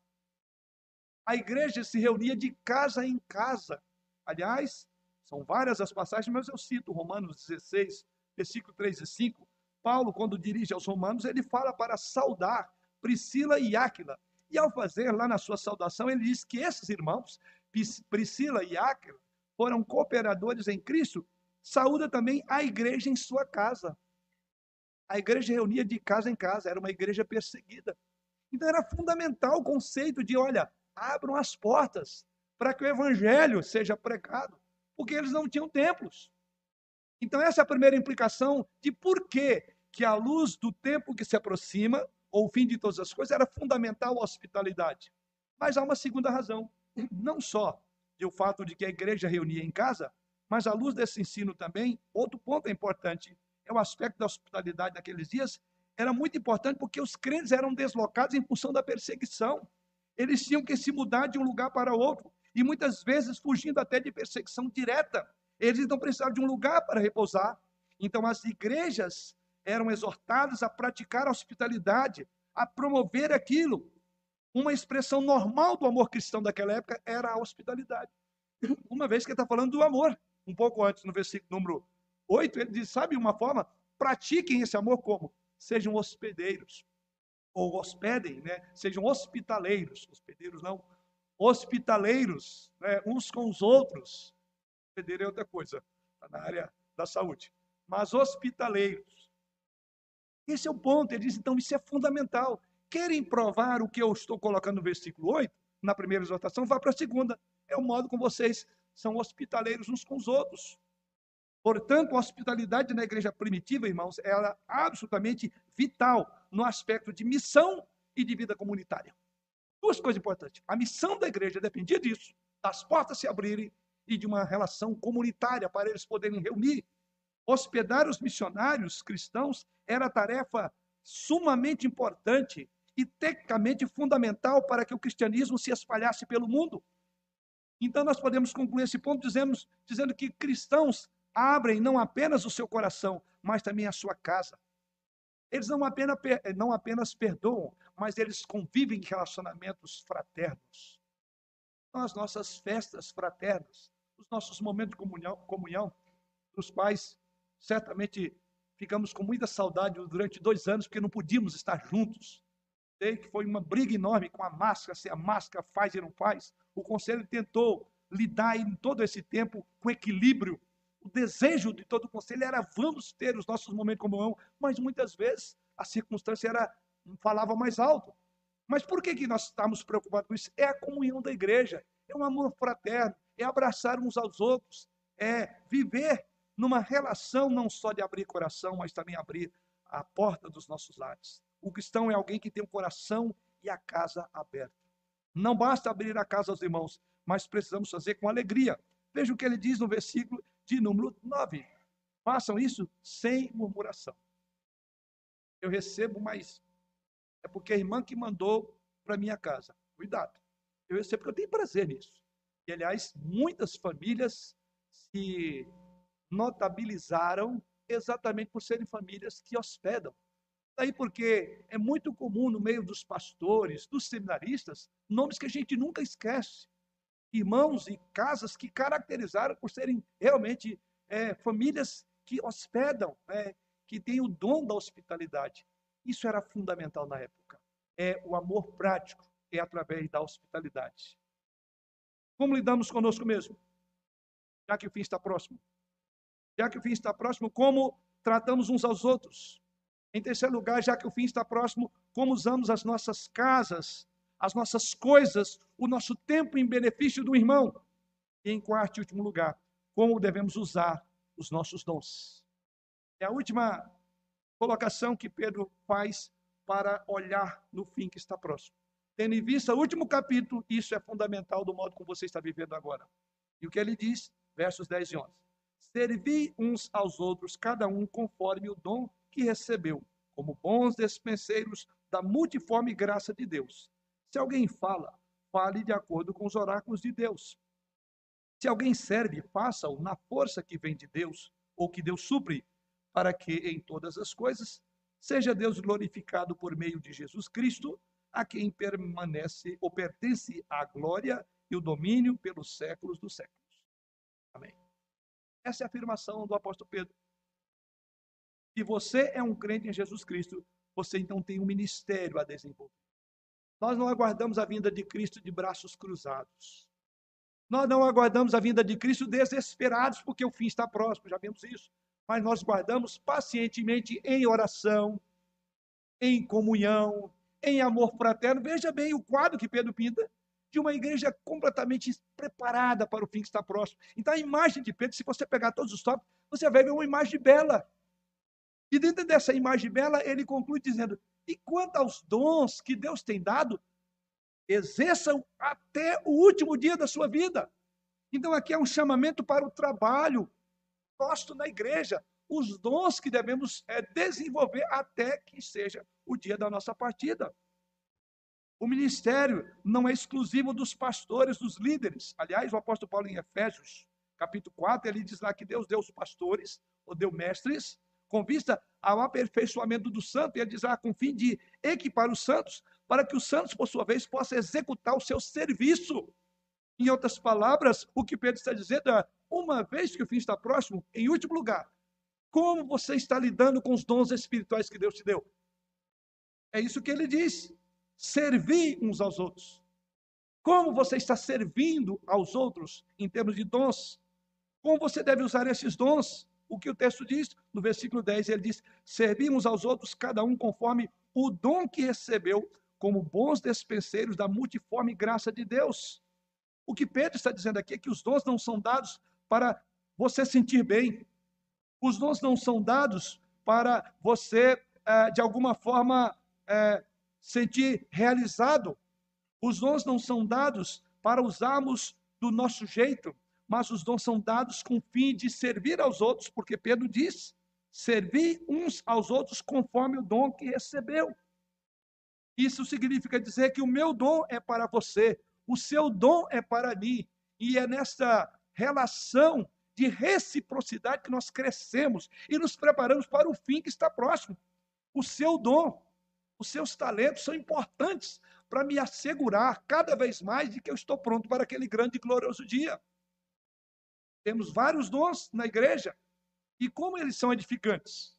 A igreja se reunia de casa em casa. Aliás, são várias as passagens, mas eu cito Romanos 16, versículo 3 e 5. Paulo, quando dirige aos romanos, ele fala para saudar Priscila e Áquila. E ao fazer lá na sua saudação, ele diz que esses irmãos, Priscila e Áquila, foram cooperadores em Cristo. Saúda também a igreja em sua casa. A igreja reunia de casa em casa, era uma igreja perseguida. Então era fundamental o conceito de, olha, abram as portas para que o evangelho seja pregado, porque eles não tinham templos. Então essa é a primeira implicação de por que que a luz do tempo que se aproxima, ou o fim de todas as coisas, era fundamental a hospitalidade. Mas há uma segunda razão, não só de o fato de que a igreja reunia em casa, mas à luz desse ensino também, outro ponto importante é o aspecto da hospitalidade naqueles dias, era muito importante porque os crentes eram deslocados em função da perseguição. Eles tinham que se mudar de um lugar para outro e muitas vezes fugindo até de perseguição direta. Eles não precisavam de um lugar para repousar. Então as igrejas eram exortadas a praticar a hospitalidade, a promover aquilo. Uma expressão normal do amor cristão daquela época era a hospitalidade. Uma vez que ele está falando do amor, um pouco antes, no versículo número 8, ele diz: sabe uma forma? Pratiquem esse amor como? Sejam hospedeiros. Ou hospedem, né? Sejam hospitaleiros. Hospedeiros não. Hospitaleiros, né? uns com os outros. Hospedeiro é outra coisa, está na área da saúde. Mas hospitaleiros. Esse é o ponto. Ele diz, então, isso é fundamental. Querem provar o que eu estou colocando no versículo 8, na primeira exortação, vá para a segunda. É o modo como vocês são hospitaleiros uns com os outros. Portanto, a hospitalidade na igreja primitiva, irmãos, era absolutamente vital no aspecto de missão e de vida comunitária. Duas coisas importantes. A missão da igreja dependia disso, das portas se abrirem e de uma relação comunitária para eles poderem reunir. Hospedar os missionários cristãos era tarefa sumamente importante e tecnicamente fundamental para que o cristianismo se espalhasse pelo mundo. Então, nós podemos concluir esse ponto dizendo, dizendo que cristãos abrem não apenas o seu coração, mas também a sua casa. Eles não apenas, não apenas perdoam, mas eles convivem em relacionamentos fraternos. Então, as nossas festas fraternas, os nossos momentos de comunhão, comunhão dos pais, certamente ficamos com muita saudade durante dois anos, porque não podíamos estar juntos. Sei que foi uma briga enorme com a máscara, se a máscara faz e não faz. O conselho tentou lidar em todo esse tempo com equilíbrio o desejo de todo o conselho era vamos ter os nossos momentos de comunhão, mas muitas vezes a circunstância era falava mais alto. Mas por que, que nós estamos preocupados com isso? É a comunhão da igreja, é um amor fraterno, é abraçar uns aos outros, é viver numa relação não só de abrir coração, mas também abrir a porta dos nossos lares. O cristão é alguém que tem o coração e a casa aberta. Não basta abrir a casa aos irmãos, mas precisamos fazer com alegria. Veja o que ele diz no versículo de número 9. Façam isso sem murmuração. Eu recebo, mas é porque a irmã que mandou para minha casa. Cuidado. Eu recebo porque eu tenho prazer nisso. E, aliás, muitas famílias se notabilizaram exatamente por serem famílias que hospedam. Daí porque é muito comum no meio dos pastores, dos seminaristas, nomes que a gente nunca esquece irmãos e casas que caracterizaram por serem realmente é, famílias que hospedam, é, que têm o dom da hospitalidade. Isso era fundamental na época. É o amor prático, é através da hospitalidade. Como lidamos conosco mesmo? Já que o fim está próximo. Já que o fim está próximo, como tratamos uns aos outros? Em terceiro lugar, já que o fim está próximo, como usamos as nossas casas as nossas coisas, o nosso tempo em benefício do irmão. E em quarto e último lugar, como devemos usar os nossos dons. É a última colocação que Pedro faz para olhar no fim que está próximo. Tendo em vista o último capítulo, isso é fundamental do modo como você está vivendo agora. E o que ele diz, versos 10 e 11. Servi uns aos outros, cada um conforme o dom que recebeu, como bons despenseiros da multiforme graça de Deus. Se alguém fala, fale de acordo com os oráculos de Deus. Se alguém serve, faça-o na força que vem de Deus, ou que Deus supre, para que em todas as coisas seja Deus glorificado por meio de Jesus Cristo, a quem permanece ou pertence a glória e o domínio pelos séculos dos séculos. Amém. Essa é a afirmação do apóstolo Pedro. Se você é um crente em Jesus Cristo, você então tem um ministério a desenvolver. Nós não aguardamos a vinda de Cristo de braços cruzados. Nós não aguardamos a vinda de Cristo desesperados, porque o fim está próximo, já vimos isso. mas nós guardamos pacientemente em oração, em comunhão, em amor fraterno. Veja bem o quadro que Pedro pinta de uma igreja completamente preparada para o fim que está próximo. Então, a imagem de Pedro, se você pegar todos os tópicos, você vai ver uma imagem bela. E dentro dessa imagem bela, ele conclui dizendo: E quanto aos dons que Deus tem dado, exerçam até o último dia da sua vida. Então, aqui é um chamamento para o trabalho nosso na igreja, os dons que devemos é, desenvolver até que seja o dia da nossa partida. O ministério não é exclusivo dos pastores, dos líderes. Aliás, o apóstolo Paulo em Efésios, capítulo 4, ele diz lá que Deus deu os pastores, ou deu mestres, com vista ao aperfeiçoamento do santo, e ele diz lá, com fim de equipar os santos, para que os santos, por sua vez, possam executar o seu serviço. Em outras palavras, o que Pedro está dizendo é, uma vez que o fim está próximo, em último lugar, como você está lidando com os dons espirituais que Deus te deu? É isso que ele diz servir uns aos outros. Como você está servindo aos outros em termos de dons? Como você deve usar esses dons? O que o texto diz, no versículo 10, ele diz: servimos aos outros, cada um conforme o dom que recebeu, como bons despenseiros da multiforme graça de Deus. O que Pedro está dizendo aqui é que os dons não são dados para você sentir bem, os dons não são dados para você, eh, de alguma forma, eh, sentir realizado. Os dons não são dados para usarmos do nosso jeito, mas os dons são dados com o fim de servir aos outros, porque Pedro diz: servir uns aos outros conforme o dom que recebeu. Isso significa dizer que o meu dom é para você, o seu dom é para mim, e é nessa relação de reciprocidade que nós crescemos e nos preparamos para o fim que está próximo. O seu dom os seus talentos são importantes para me assegurar cada vez mais de que eu estou pronto para aquele grande e glorioso dia. Temos vários dons na igreja e como eles são edificantes.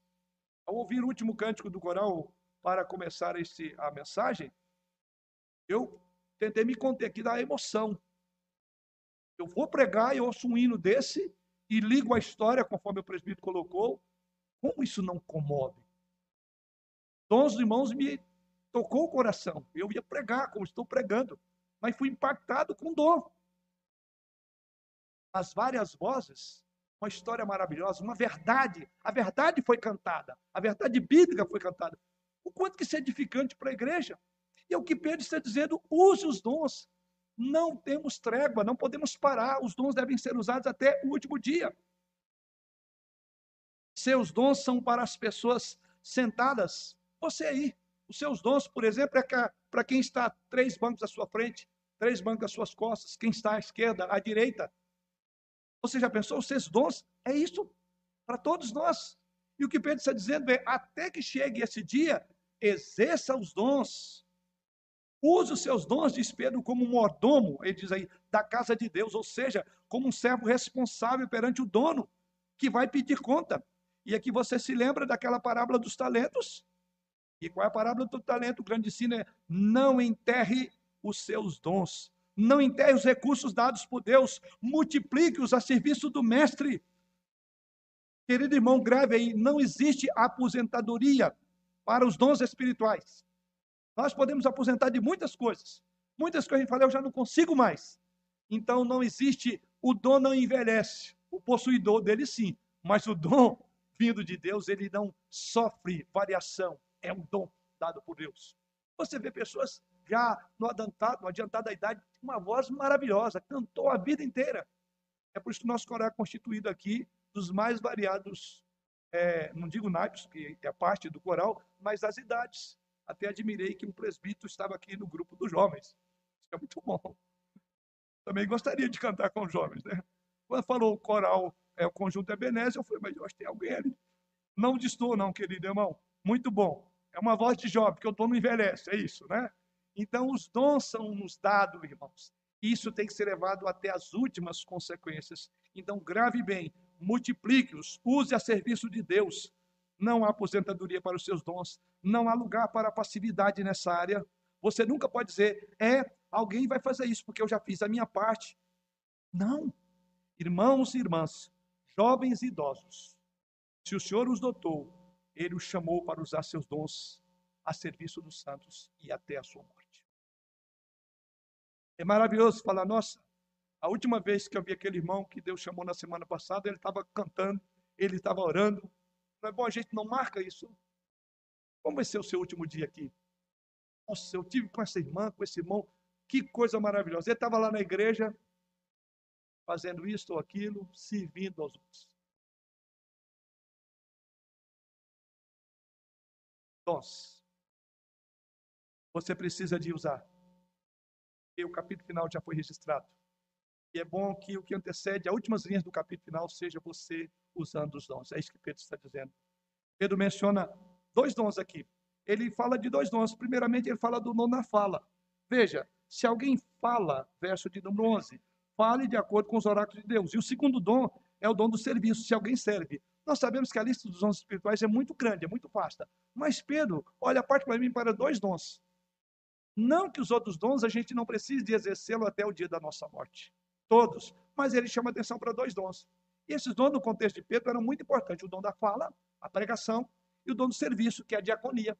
Ao ouvir o último cântico do coral para começar esse, a mensagem, eu tentei me conter aqui da emoção. Eu vou pregar e ouço um hino desse e ligo a história, conforme o presbítero colocou. Como isso não comove? dons irmãos me tocou o coração. Eu ia pregar, como estou pregando, mas fui impactado com dom. As várias vozes, uma história maravilhosa, uma verdade. A verdade foi cantada, a verdade bíblica foi cantada. O quanto que isso é edificante para a igreja. E é o que Pedro está dizendo: use os dons. Não temos trégua, não podemos parar. Os dons devem ser usados até o último dia. Seus dons são para as pessoas sentadas você aí, os seus dons, por exemplo, é para quem está três bancos à sua frente, três bancos às suas costas, quem está à esquerda, à direita. Você já pensou? Os seus dons é isso para todos nós. E o que Pedro está dizendo é: até que chegue esse dia, exerça os dons. Use os seus dons, diz Pedro, como mordomo, ele diz aí, da casa de Deus, ou seja, como um servo responsável perante o dono, que vai pedir conta. E aqui você se lembra daquela parábola dos talentos? E qual é a parábola do talento? O grande ensino é: não enterre os seus dons, não enterre os recursos dados por Deus, multiplique-os a serviço do Mestre. Querido irmão, grave aí: não existe aposentadoria para os dons espirituais. Nós podemos aposentar de muitas coisas, muitas coisas a gente fala, eu já não consigo mais. Então não existe, o dom não envelhece, o possuidor dele sim, mas o dom vindo de Deus, ele não sofre variação, é um dom dado por Deus. Você vê pessoas já no adiantado, no adiantado da idade, uma voz maravilhosa, cantou a vida inteira. É por isso que o nosso coral é constituído aqui dos mais variados, é, não digo naipes, que é parte do coral, mas das idades. Até admirei que um presbítero estava aqui no grupo dos jovens. Isso é muito bom. Também gostaria de cantar com os jovens, né? Quando falou o coral, é o conjunto Ebenezer, eu falei, mas eu acho que tem alguém ali. Não distou, não, querido irmão. Muito bom. É uma voz de jovem, porque o dom não envelhece, é isso, né? Então, os dons são nos dados, irmãos. Isso tem que ser levado até as últimas consequências. Então, grave bem, multiplique-os, use a serviço de Deus. Não há aposentadoria para os seus dons, não há lugar para passividade nessa área. Você nunca pode dizer, é, alguém vai fazer isso porque eu já fiz a minha parte. Não. Irmãos e irmãs, jovens e idosos, Se o Senhor os dotou, ele os chamou para usar seus dons a serviço dos santos e até a sua morte. É maravilhoso falar, nossa, a última vez que eu vi aquele irmão que Deus chamou na semana passada, ele estava cantando, ele estava orando. Não é bom a gente não marca isso? Como vai ser o seu último dia aqui? Nossa, eu tive com essa irmã, com esse irmão, que coisa maravilhosa. Ele estava lá na igreja, fazendo isso ou aquilo, servindo aos outros. Dons. Você precisa de usar. O capítulo final já foi registrado. E é bom que o que antecede, as últimas linhas do capítulo final, seja você usando os dons. É isso que Pedro está dizendo. Pedro menciona dois dons aqui. Ele fala de dois dons. Primeiramente, ele fala do dom na fala. Veja, se alguém fala, verso de número 11, fale de acordo com os oráculos de Deus. E o segundo dom é o dom do serviço, se alguém serve. Nós sabemos que a lista dos dons espirituais é muito grande, é muito vasta. Mas Pedro olha particularmente para dois dons. Não que os outros dons a gente não precise de exercê-lo até o dia da nossa morte. Todos. Mas ele chama atenção para dois dons. E esses dons, no contexto de Pedro, eram muito importantes. O dom da fala, a pregação, e o dom do serviço, que é a diaconia.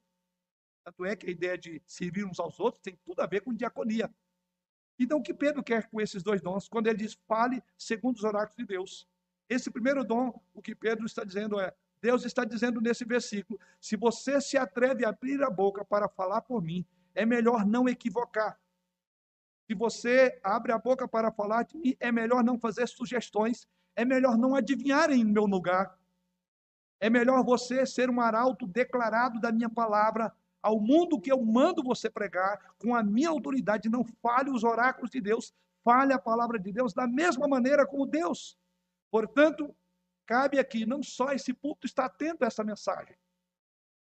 Tanto é que a ideia de servir uns aos outros tem tudo a ver com diaconia. Então, o que Pedro quer com esses dois dons? Quando ele diz, fale segundo os oráculos de Deus. Esse primeiro dom, o que Pedro está dizendo é: Deus está dizendo nesse versículo: se você se atreve a abrir a boca para falar por mim, é melhor não equivocar. Se você abre a boca para falar de mim, é melhor não fazer sugestões, é melhor não adivinhar em meu lugar. É melhor você ser um arauto declarado da minha palavra ao mundo que eu mando você pregar, com a minha autoridade. Não fale os oráculos de Deus, fale a palavra de Deus da mesma maneira como Deus. Portanto, cabe aqui, não só esse púlpito está atento a essa mensagem,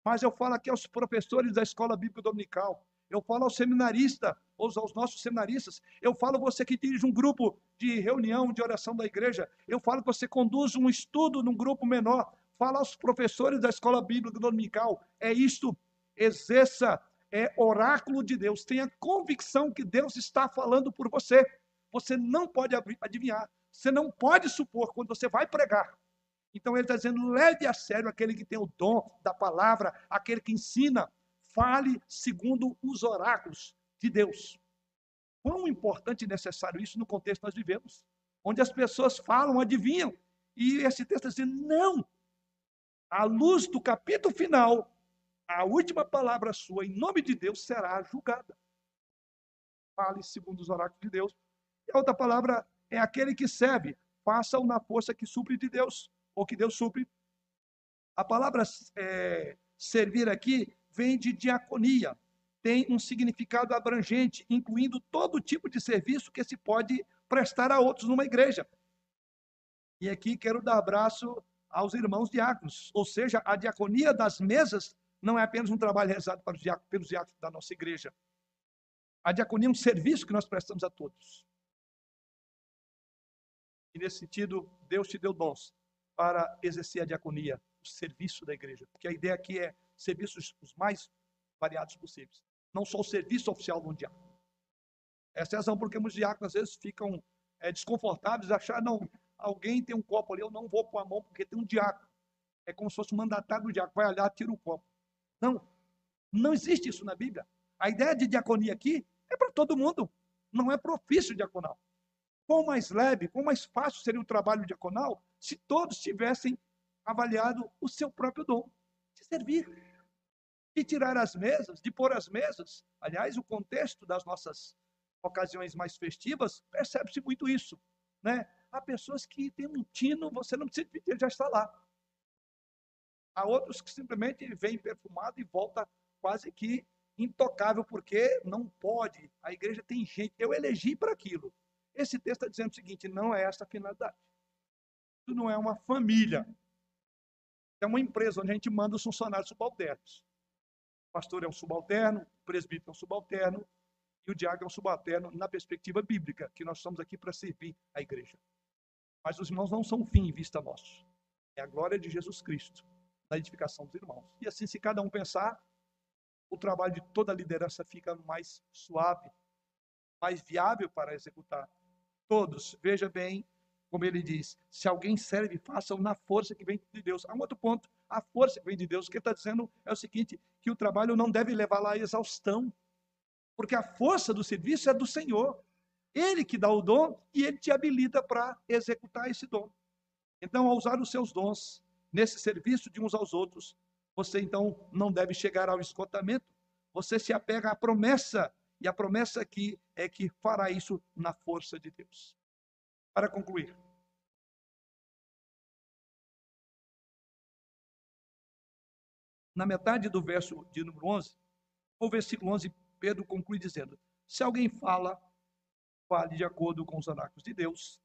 mas eu falo aqui aos professores da escola bíblica dominical, eu falo ao seminarista, ou aos nossos seminaristas, eu falo você que dirige um grupo de reunião, de oração da igreja, eu falo que você conduz um estudo num grupo menor, fala aos professores da escola bíblica dominical, é isto, exerça, é oráculo de Deus, tenha convicção que Deus está falando por você, você não pode adivinhar, você não pode supor quando você vai pregar. Então ele está dizendo: leve a sério aquele que tem o dom da palavra, aquele que ensina. Fale segundo os oráculos de Deus. Quão importante e necessário isso no contexto que nós vivemos, onde as pessoas falam, adivinham. E esse texto dizendo: não. À luz do capítulo final, a última palavra sua, em nome de Deus, será julgada. Fale segundo os oráculos de Deus. E a outra palavra é aquele que serve, faça-o na força que supre de Deus, ou que Deus supre. A palavra é, servir aqui vem de diaconia, tem um significado abrangente, incluindo todo tipo de serviço que se pode prestar a outros numa igreja. E aqui quero dar abraço aos irmãos diáconos, ou seja, a diaconia das mesas não é apenas um trabalho realizado para os diáconos, pelos diáconos da nossa igreja. A diaconia é um serviço que nós prestamos a todos. E nesse sentido, Deus te deu dons para exercer a diaconia, o serviço da igreja. Porque a ideia aqui é serviços os mais variados possíveis. Não só o serviço oficial de um diácono. Essa é a razão porque muitos diáconos às vezes ficam é, desconfortáveis, achar, não, alguém tem um copo ali, eu não vou pôr a mão porque tem um diácono. É como se fosse um mandatário do diácono, vai olhar, tira o copo. Não, não existe isso na Bíblia. A ideia de diaconia aqui é para todo mundo, não é profício diaconal. Quão mais leve, quão mais fácil seria o trabalho diaconal se todos tivessem avaliado o seu próprio dom de servir, de tirar as mesas, de pôr as mesas. Aliás, o contexto das nossas ocasiões mais festivas percebe-se muito isso, né? Há pessoas que têm um tino, você não precisa pedir, já está lá. Há outros que simplesmente vêm perfumado e volta quase que intocável, porque não pode. A igreja tem gente. Eu elegi para aquilo. Esse texto está dizendo o seguinte: não é essa a finalidade. Isso não é uma família. É uma empresa onde a gente manda os funcionários subalternos. Pastor é um subalterno, o presbítero é um subalterno e o diácono é um subalterno na perspectiva bíblica, que nós estamos aqui para servir a igreja. Mas os irmãos não são um fim em vista nosso. É a glória de Jesus Cristo na edificação dos irmãos. E assim, se cada um pensar, o trabalho de toda a liderança fica mais suave, mais viável para executar todos, veja bem, como ele diz, se alguém serve, faça-o na força que vem de Deus. Há um outro ponto, a força que vem de Deus. O que ele está dizendo é o seguinte, que o trabalho não deve levar lá à exaustão, porque a força do serviço é do Senhor. Ele que dá o dom e ele te habilita para executar esse dom. Então, ao usar os seus dons nesse serviço de uns aos outros, você então não deve chegar ao esgotamento. Você se apega à promessa, e a promessa aqui é que fará isso na força de Deus. Para concluir, na metade do verso de número 11, o versículo 11, Pedro conclui dizendo: Se alguém fala, fale de acordo com os oráculos de Deus.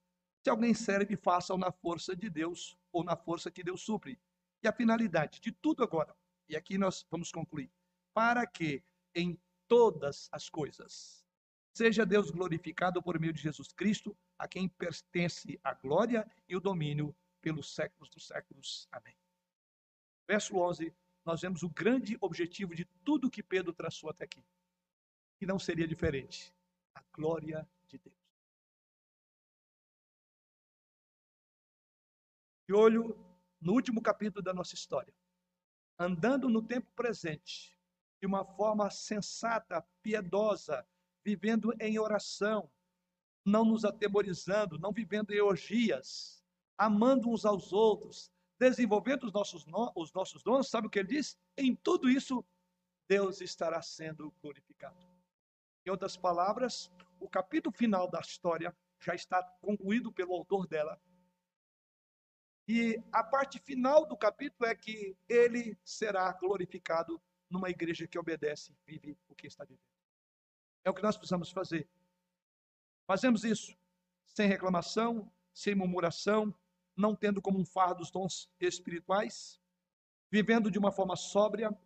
Se alguém serve, faça-o na força de Deus ou na força que Deus supre. E a finalidade de tudo agora, e aqui nós vamos concluir, para que em todas as coisas seja Deus glorificado por meio de Jesus Cristo, a quem pertence a glória e o domínio pelos séculos dos séculos. Amém. Verso 11 nós vemos o grande objetivo de tudo que Pedro traçou até aqui. E não seria diferente. A glória de Deus. De olho no último capítulo da nossa história. Andando no tempo presente, de uma forma sensata, piedosa, vivendo em oração, não nos atemorizando, não vivendo em orgias, amando uns aos outros, desenvolvendo os nossos, os nossos dons, sabe o que ele diz? Em tudo isso, Deus estará sendo glorificado. Em outras palavras, o capítulo final da história já está concluído pelo autor dela. E a parte final do capítulo é que ele será glorificado numa igreja que obedece, vive o que está vivendo. É o que nós precisamos fazer. Fazemos isso sem reclamação, sem murmuração, não tendo como um fardo os dons espirituais, vivendo de uma forma sóbria,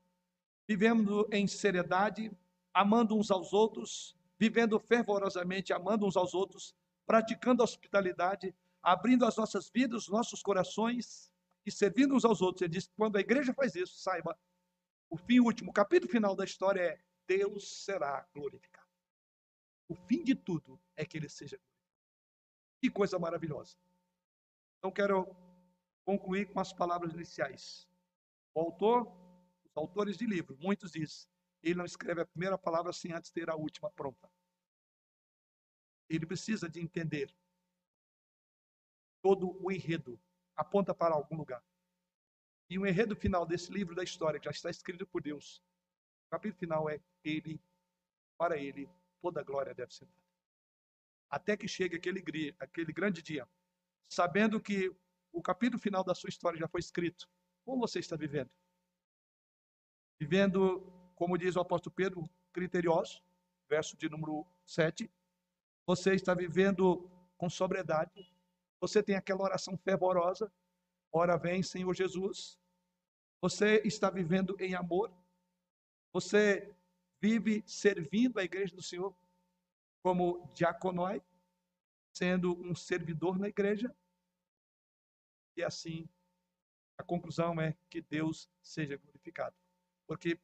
vivendo em seriedade, amando uns aos outros, vivendo fervorosamente, amando uns aos outros, praticando a hospitalidade, abrindo as nossas vidas, os nossos corações e servindo uns aos outros. Ele diz: quando a igreja faz isso, saiba, o fim último, o capítulo final da história é: Deus será glorificado. O fim de tudo é que ele seja glorificado. Que coisa maravilhosa. Então, quero concluir com as palavras iniciais. O autor, os autores de livro, muitos dizem, ele não escreve a primeira palavra sem antes ter a última pronta. Ele precisa de entender todo o enredo, aponta para algum lugar. E o enredo final desse livro da história, que já está escrito por Deus, o capítulo final é ele, para ele, toda a glória deve ser dada. Até que chegue aquele, aquele grande dia, sabendo que o capítulo final da sua história já foi escrito. Como você está vivendo? Vivendo, como diz o apóstolo Pedro, criterioso, verso de número 7. Você está vivendo com sobriedade. Você tem aquela oração fervorosa. Ora vem, Senhor Jesus. Você está vivendo em amor. Você vive servindo a igreja do Senhor como diaconói, sendo um servidor na igreja. E assim, a conclusão é que Deus seja glorificado. Porque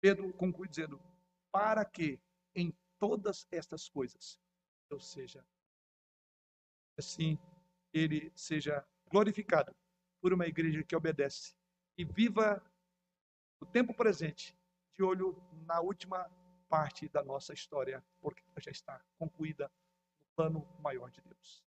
Pedro conclui dizendo: para que em todas estas coisas Deus seja assim, ele seja glorificado por uma igreja que obedece e viva o tempo presente de olho na última parte da nossa história, porque já está concluída plano maior de Deus.